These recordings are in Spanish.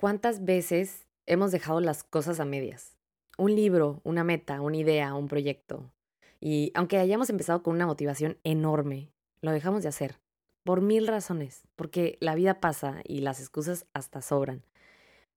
¿Cuántas veces hemos dejado las cosas a medias? Un libro, una meta, una idea, un proyecto. Y aunque hayamos empezado con una motivación enorme, lo dejamos de hacer. Por mil razones. Porque la vida pasa y las excusas hasta sobran.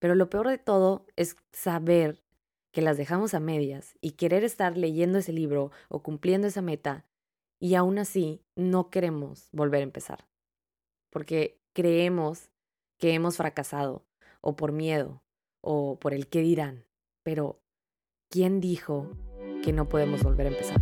Pero lo peor de todo es saber que las dejamos a medias y querer estar leyendo ese libro o cumpliendo esa meta y aún así no queremos volver a empezar. Porque creemos que hemos fracasado o por miedo, o por el qué dirán. Pero, ¿quién dijo que no podemos volver a empezar?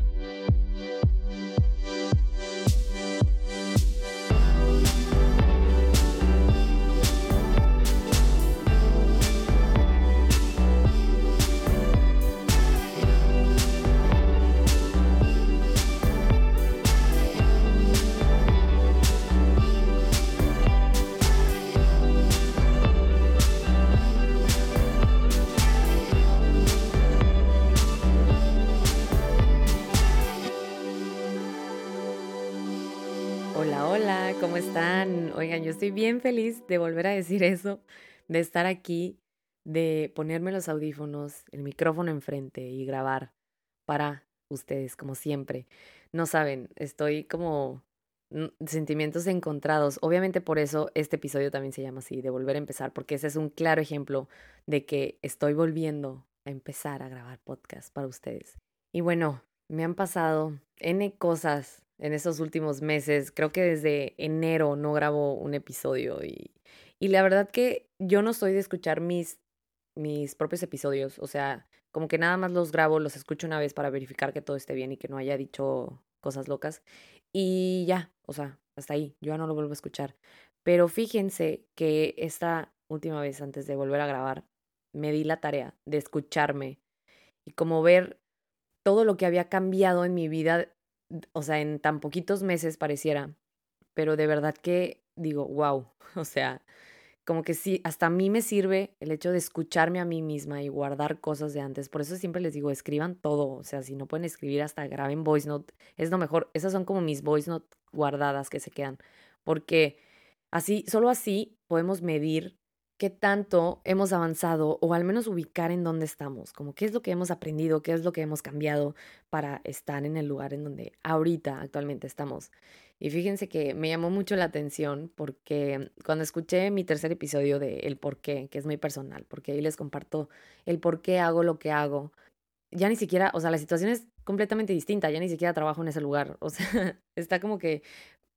Están? Oigan, yo estoy bien feliz de volver a decir eso, de estar aquí, de ponerme los audífonos, el micrófono enfrente y grabar para ustedes, como siempre. No saben, estoy como sentimientos encontrados. Obviamente por eso este episodio también se llama así, de volver a empezar, porque ese es un claro ejemplo de que estoy volviendo a empezar a grabar podcast para ustedes. Y bueno, me han pasado N cosas en esos últimos meses. Creo que desde enero no grabo un episodio y, y la verdad que yo no soy de escuchar mis, mis propios episodios. O sea, como que nada más los grabo, los escucho una vez para verificar que todo esté bien y que no haya dicho cosas locas. Y ya, o sea, hasta ahí, yo ya no lo vuelvo a escuchar. Pero fíjense que esta última vez antes de volver a grabar, me di la tarea de escucharme y como ver todo lo que había cambiado en mi vida o sea, en tan poquitos meses pareciera, pero de verdad que digo, wow, o sea, como que sí, hasta a mí me sirve el hecho de escucharme a mí misma y guardar cosas de antes. Por eso siempre les digo, escriban todo, o sea, si no pueden escribir, hasta graben voice note, es lo mejor. Esas son como mis voice note guardadas que se quedan, porque así, solo así podemos medir qué tanto hemos avanzado o al menos ubicar en dónde estamos, como qué es lo que hemos aprendido, qué es lo que hemos cambiado para estar en el lugar en donde ahorita actualmente estamos. Y fíjense que me llamó mucho la atención porque cuando escuché mi tercer episodio de El por qué, que es muy personal, porque ahí les comparto el por qué hago lo que hago, ya ni siquiera, o sea, la situación es completamente distinta, ya ni siquiera trabajo en ese lugar, o sea, está como que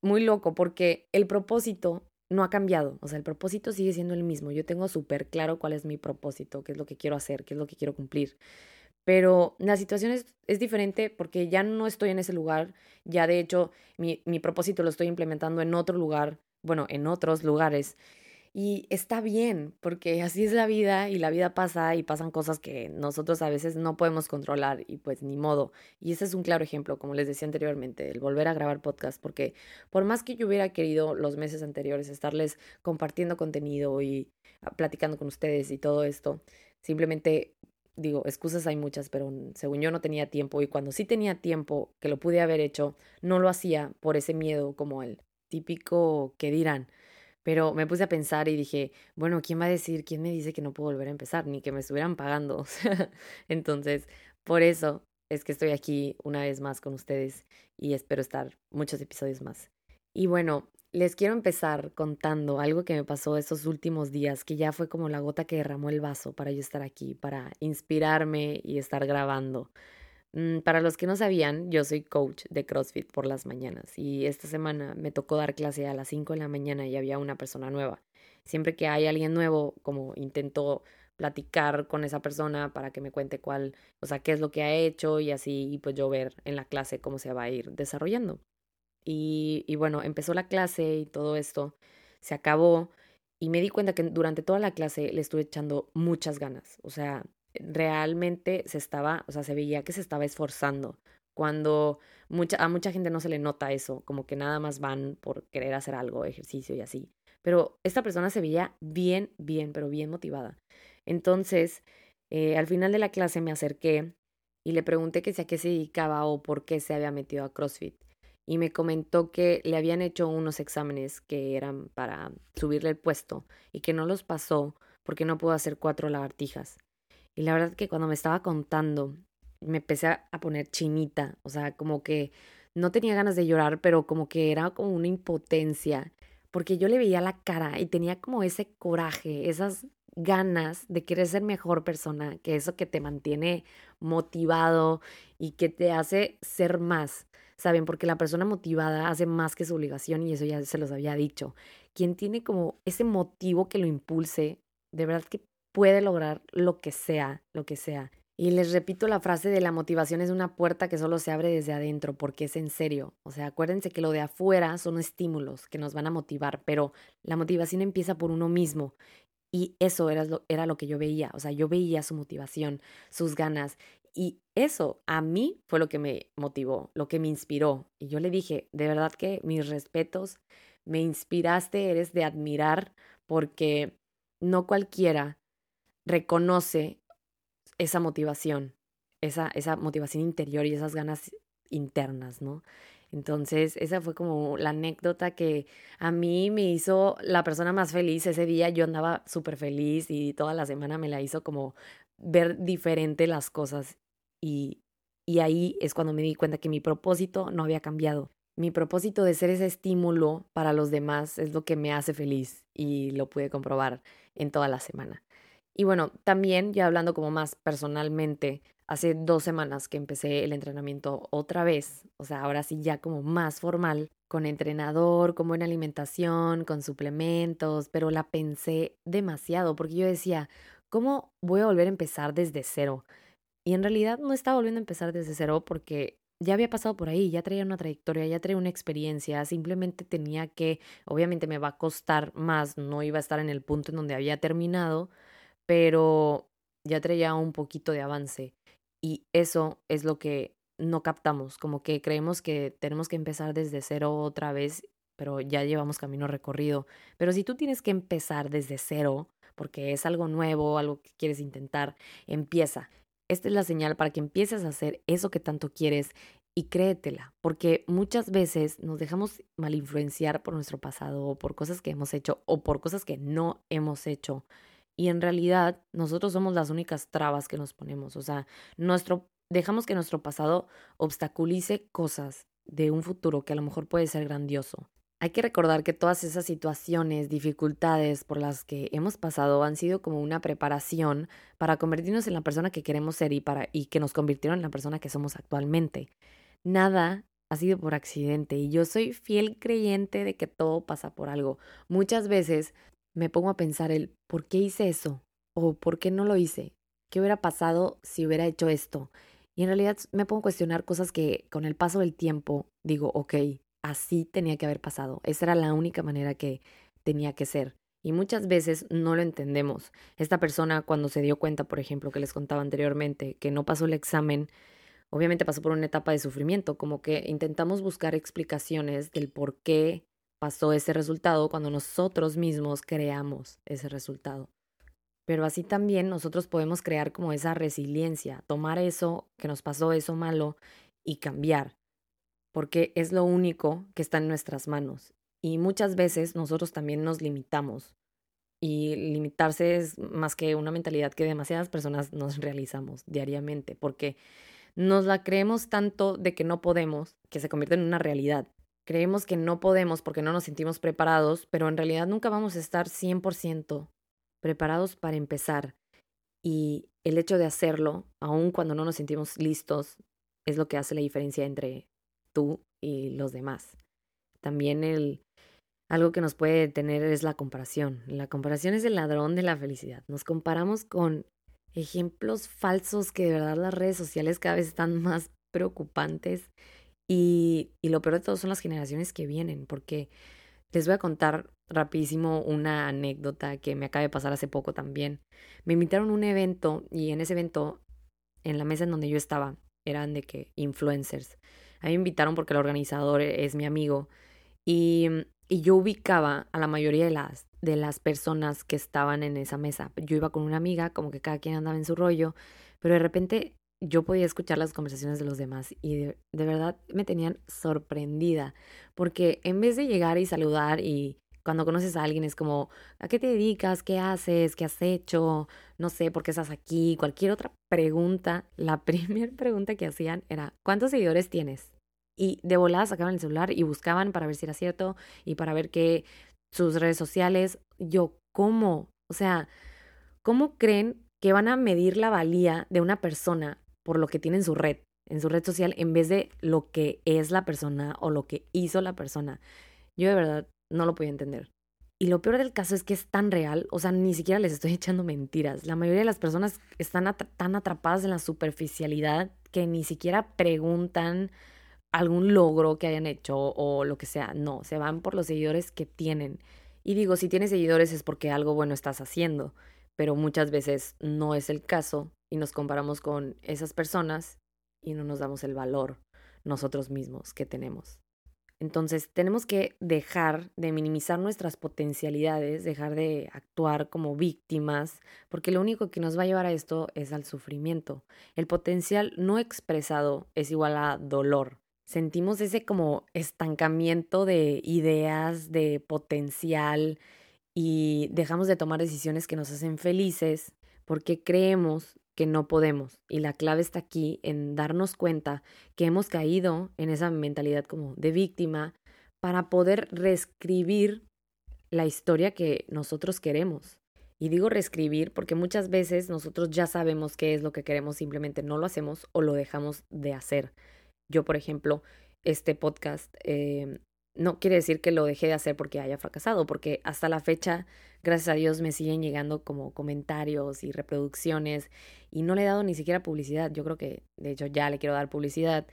muy loco porque el propósito no ha cambiado, o sea, el propósito sigue siendo el mismo. Yo tengo súper claro cuál es mi propósito, qué es lo que quiero hacer, qué es lo que quiero cumplir. Pero la situación es, es diferente porque ya no estoy en ese lugar, ya de hecho mi, mi propósito lo estoy implementando en otro lugar, bueno, en otros lugares. Y está bien, porque así es la vida y la vida pasa y pasan cosas que nosotros a veces no podemos controlar y pues ni modo. Y ese es un claro ejemplo, como les decía anteriormente, el volver a grabar podcast, porque por más que yo hubiera querido los meses anteriores estarles compartiendo contenido y ah, platicando con ustedes y todo esto, simplemente digo, excusas hay muchas, pero según yo no tenía tiempo y cuando sí tenía tiempo que lo pude haber hecho, no lo hacía por ese miedo como el típico que dirán pero me puse a pensar y dije, bueno, ¿quién va a decir, quién me dice que no puedo volver a empezar, ni que me estuvieran pagando? Entonces, por eso es que estoy aquí una vez más con ustedes y espero estar muchos episodios más. Y bueno, les quiero empezar contando algo que me pasó estos últimos días, que ya fue como la gota que derramó el vaso para yo estar aquí, para inspirarme y estar grabando. Mm, para los que no sabían, yo soy coach de CrossFit por las mañanas y esta semana me tocó dar clase a las 5 de la mañana y había una persona nueva. Siempre que hay alguien nuevo, como intento platicar con esa persona para que me cuente cuál, o sea, qué es lo que ha hecho y así, y pues yo ver en la clase cómo se va a ir desarrollando. Y, y bueno, empezó la clase y todo esto, se acabó y me di cuenta que durante toda la clase le estuve echando muchas ganas. O sea, realmente se estaba, o sea, se veía que se estaba esforzando. Cuando mucha, a mucha gente no se le nota eso, como que nada más van por querer hacer algo, ejercicio y así. Pero esta persona se veía bien, bien, pero bien motivada. Entonces, eh, al final de la clase me acerqué y le pregunté que si a qué se dedicaba o por qué se había metido a CrossFit. y me comentó que le habían hecho unos exámenes que eran para subirle el puesto y que no los pasó porque no pudo hacer cuatro lagartijas. Y la verdad que cuando me estaba contando, me empecé a poner chinita, o sea, como que no tenía ganas de llorar, pero como que era como una impotencia, porque yo le veía la cara y tenía como ese coraje, esas ganas de querer ser mejor persona, que eso que te mantiene motivado y que te hace ser más, ¿saben? Porque la persona motivada hace más que su obligación y eso ya se los había dicho. Quien tiene como ese motivo que lo impulse, de verdad que puede lograr lo que sea, lo que sea. Y les repito la frase de la motivación es una puerta que solo se abre desde adentro, porque es en serio. O sea, acuérdense que lo de afuera son estímulos que nos van a motivar, pero la motivación empieza por uno mismo. Y eso era lo, era lo que yo veía. O sea, yo veía su motivación, sus ganas. Y eso a mí fue lo que me motivó, lo que me inspiró. Y yo le dije, de verdad que mis respetos, me inspiraste, eres de admirar, porque no cualquiera reconoce esa motivación, esa, esa motivación interior y esas ganas internas, ¿no? Entonces, esa fue como la anécdota que a mí me hizo la persona más feliz ese día. Yo andaba súper feliz y toda la semana me la hizo como ver diferente las cosas. Y, y ahí es cuando me di cuenta que mi propósito no había cambiado. Mi propósito de ser ese estímulo para los demás es lo que me hace feliz y lo pude comprobar en toda la semana. Y bueno, también ya hablando como más personalmente, hace dos semanas que empecé el entrenamiento otra vez, o sea, ahora sí ya como más formal, con entrenador, con buena alimentación, con suplementos, pero la pensé demasiado porque yo decía, ¿cómo voy a volver a empezar desde cero? Y en realidad no estaba volviendo a empezar desde cero porque ya había pasado por ahí, ya traía una trayectoria, ya traía una experiencia, simplemente tenía que, obviamente me va a costar más, no iba a estar en el punto en donde había terminado, pero ya traía un poquito de avance y eso es lo que no captamos, como que creemos que tenemos que empezar desde cero otra vez, pero ya llevamos camino recorrido. Pero si tú tienes que empezar desde cero, porque es algo nuevo, algo que quieres intentar, empieza. Esta es la señal para que empieces a hacer eso que tanto quieres y créetela, porque muchas veces nos dejamos mal influenciar por nuestro pasado o por cosas que hemos hecho o por cosas que no hemos hecho y en realidad nosotros somos las únicas trabas que nos ponemos. O sea, nuestro, dejamos que nuestro pasado obstaculice cosas de un futuro que a lo mejor puede ser grandioso. Hay que recordar que todas esas situaciones, dificultades por las que hemos pasado han sido como una preparación para convertirnos en la persona que queremos ser y, para, y que nos convirtieron en la persona que somos actualmente. Nada ha sido por accidente y yo soy fiel creyente de que todo pasa por algo. Muchas veces me pongo a pensar el por qué hice eso o por qué no lo hice, qué hubiera pasado si hubiera hecho esto. Y en realidad me pongo a cuestionar cosas que con el paso del tiempo digo, ok, así tenía que haber pasado. Esa era la única manera que tenía que ser. Y muchas veces no lo entendemos. Esta persona cuando se dio cuenta, por ejemplo, que les contaba anteriormente, que no pasó el examen, obviamente pasó por una etapa de sufrimiento, como que intentamos buscar explicaciones del por qué pasó ese resultado cuando nosotros mismos creamos ese resultado. Pero así también nosotros podemos crear como esa resiliencia, tomar eso que nos pasó, eso malo, y cambiar, porque es lo único que está en nuestras manos. Y muchas veces nosotros también nos limitamos. Y limitarse es más que una mentalidad que demasiadas personas nos realizamos diariamente, porque nos la creemos tanto de que no podemos, que se convierte en una realidad. Creemos que no podemos porque no nos sentimos preparados, pero en realidad nunca vamos a estar 100% preparados para empezar. Y el hecho de hacerlo, aun cuando no nos sentimos listos, es lo que hace la diferencia entre tú y los demás. También el, algo que nos puede tener es la comparación. La comparación es el ladrón de la felicidad. Nos comparamos con ejemplos falsos que de verdad las redes sociales cada vez están más preocupantes y, lo peor de todo son las generaciones que vienen, porque les voy a contar rapidísimo una anécdota que me acaba de pasar hace poco también. Me invitaron a un evento y en ese evento, en la mesa en donde yo estaba, eran de que influencers. A mí me invitaron porque el organizador es mi amigo y, y yo ubicaba a la mayoría de las, de las personas que estaban en esa mesa. Yo iba con una amiga, como que cada quien andaba en su rollo, pero de repente yo podía escuchar las conversaciones de los demás y de, verdad me tenían sorprendida, porque en vez de llegar y saludar y cuando conoces a alguien es como, ¿a qué te dedicas? ¿Qué haces? ¿Qué has hecho? No sé, ¿por qué estás aquí? Cualquier otra pregunta, la primera pregunta que hacían era, ¿cuántos seguidores tienes? Y de volada sacaban el celular y buscaban para ver si era cierto y para ver qué sus redes sociales. Yo, ¿cómo? O sea, ¿cómo creen que van a medir la valía de una persona por lo que tiene en su red, en su red social, en vez de lo que es la persona o lo que hizo la persona? Yo de verdad no lo podía entender. Y lo peor del caso es que es tan real, o sea, ni siquiera les estoy echando mentiras. La mayoría de las personas están tan atrapadas en la superficialidad que ni siquiera preguntan algún logro que hayan hecho o lo que sea. No, se van por los seguidores que tienen. Y digo, si tienes seguidores es porque algo bueno estás haciendo, pero muchas veces no es el caso y nos comparamos con esas personas y no nos damos el valor nosotros mismos que tenemos. Entonces tenemos que dejar de minimizar nuestras potencialidades, dejar de actuar como víctimas, porque lo único que nos va a llevar a esto es al sufrimiento. El potencial no expresado es igual a dolor. Sentimos ese como estancamiento de ideas, de potencial y dejamos de tomar decisiones que nos hacen felices porque creemos que no podemos. Y la clave está aquí en darnos cuenta que hemos caído en esa mentalidad como de víctima para poder reescribir la historia que nosotros queremos. Y digo reescribir porque muchas veces nosotros ya sabemos qué es lo que queremos, simplemente no lo hacemos o lo dejamos de hacer. Yo, por ejemplo, este podcast eh, no quiere decir que lo dejé de hacer porque haya fracasado, porque hasta la fecha, gracias a Dios, me siguen llegando como comentarios y reproducciones y no le he dado ni siquiera publicidad. Yo creo que, de hecho, ya le quiero dar publicidad.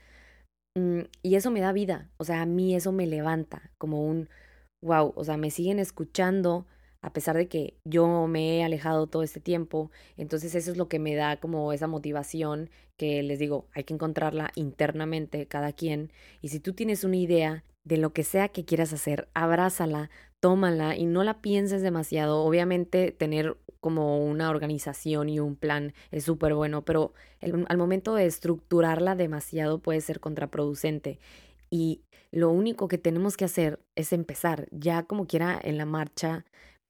Mm, y eso me da vida, o sea, a mí eso me levanta como un, wow, o sea, me siguen escuchando a pesar de que yo me he alejado todo este tiempo. Entonces eso es lo que me da como esa motivación que les digo, hay que encontrarla internamente cada quien. Y si tú tienes una idea de lo que sea que quieras hacer, abrázala, tómala y no la pienses demasiado. Obviamente tener como una organización y un plan es súper bueno, pero al momento de estructurarla demasiado puede ser contraproducente. Y lo único que tenemos que hacer es empezar, ya como quiera en la marcha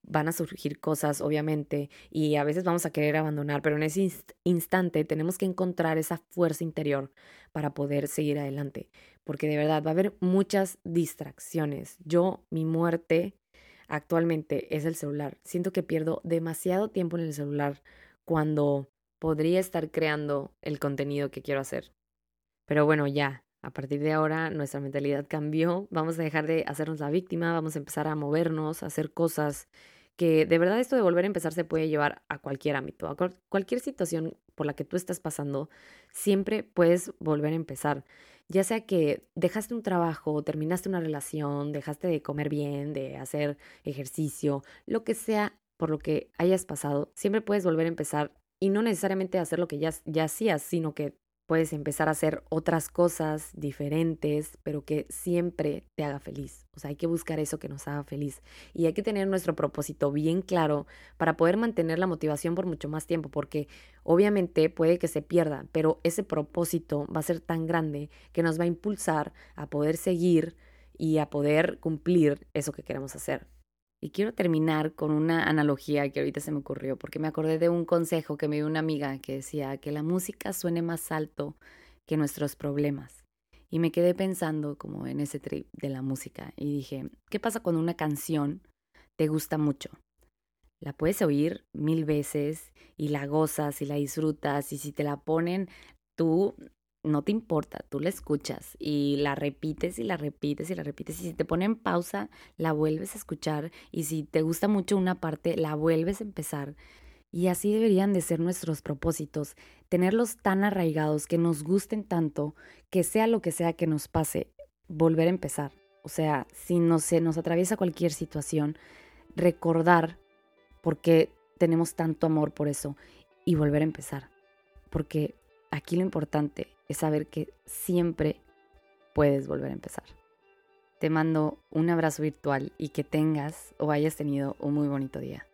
van a surgir cosas, obviamente, y a veces vamos a querer abandonar, pero en ese instante tenemos que encontrar esa fuerza interior para poder seguir adelante, porque de verdad va a haber muchas distracciones. Yo, mi muerte actualmente es el celular. Siento que pierdo demasiado tiempo en el celular cuando podría estar creando el contenido que quiero hacer. Pero bueno, ya, a partir de ahora nuestra mentalidad cambió, vamos a dejar de hacernos la víctima, vamos a empezar a movernos, a hacer cosas que de verdad esto de volver a empezar se puede llevar a cualquier ámbito, cualquier situación por la que tú estás pasando, siempre puedes volver a empezar. Ya sea que dejaste un trabajo, terminaste una relación, dejaste de comer bien, de hacer ejercicio, lo que sea por lo que hayas pasado, siempre puedes volver a empezar y no necesariamente hacer lo que ya, ya hacías, sino que Puedes empezar a hacer otras cosas diferentes, pero que siempre te haga feliz. O sea, hay que buscar eso que nos haga feliz. Y hay que tener nuestro propósito bien claro para poder mantener la motivación por mucho más tiempo, porque obviamente puede que se pierda, pero ese propósito va a ser tan grande que nos va a impulsar a poder seguir y a poder cumplir eso que queremos hacer. Y quiero terminar con una analogía que ahorita se me ocurrió, porque me acordé de un consejo que me dio una amiga que decía que la música suene más alto que nuestros problemas. Y me quedé pensando como en ese trip de la música y dije, ¿qué pasa cuando una canción te gusta mucho? La puedes oír mil veces y la gozas y la disfrutas y si te la ponen, tú no te importa, tú la escuchas y la repites y la repites y la repites. Y si te pone en pausa, la vuelves a escuchar. Y si te gusta mucho una parte, la vuelves a empezar. Y así deberían de ser nuestros propósitos, tenerlos tan arraigados, que nos gusten tanto, que sea lo que sea que nos pase, volver a empezar. O sea, si no se nos atraviesa cualquier situación, recordar por qué tenemos tanto amor por eso y volver a empezar. Porque aquí lo importante es saber que siempre puedes volver a empezar. Te mando un abrazo virtual y que tengas o hayas tenido un muy bonito día.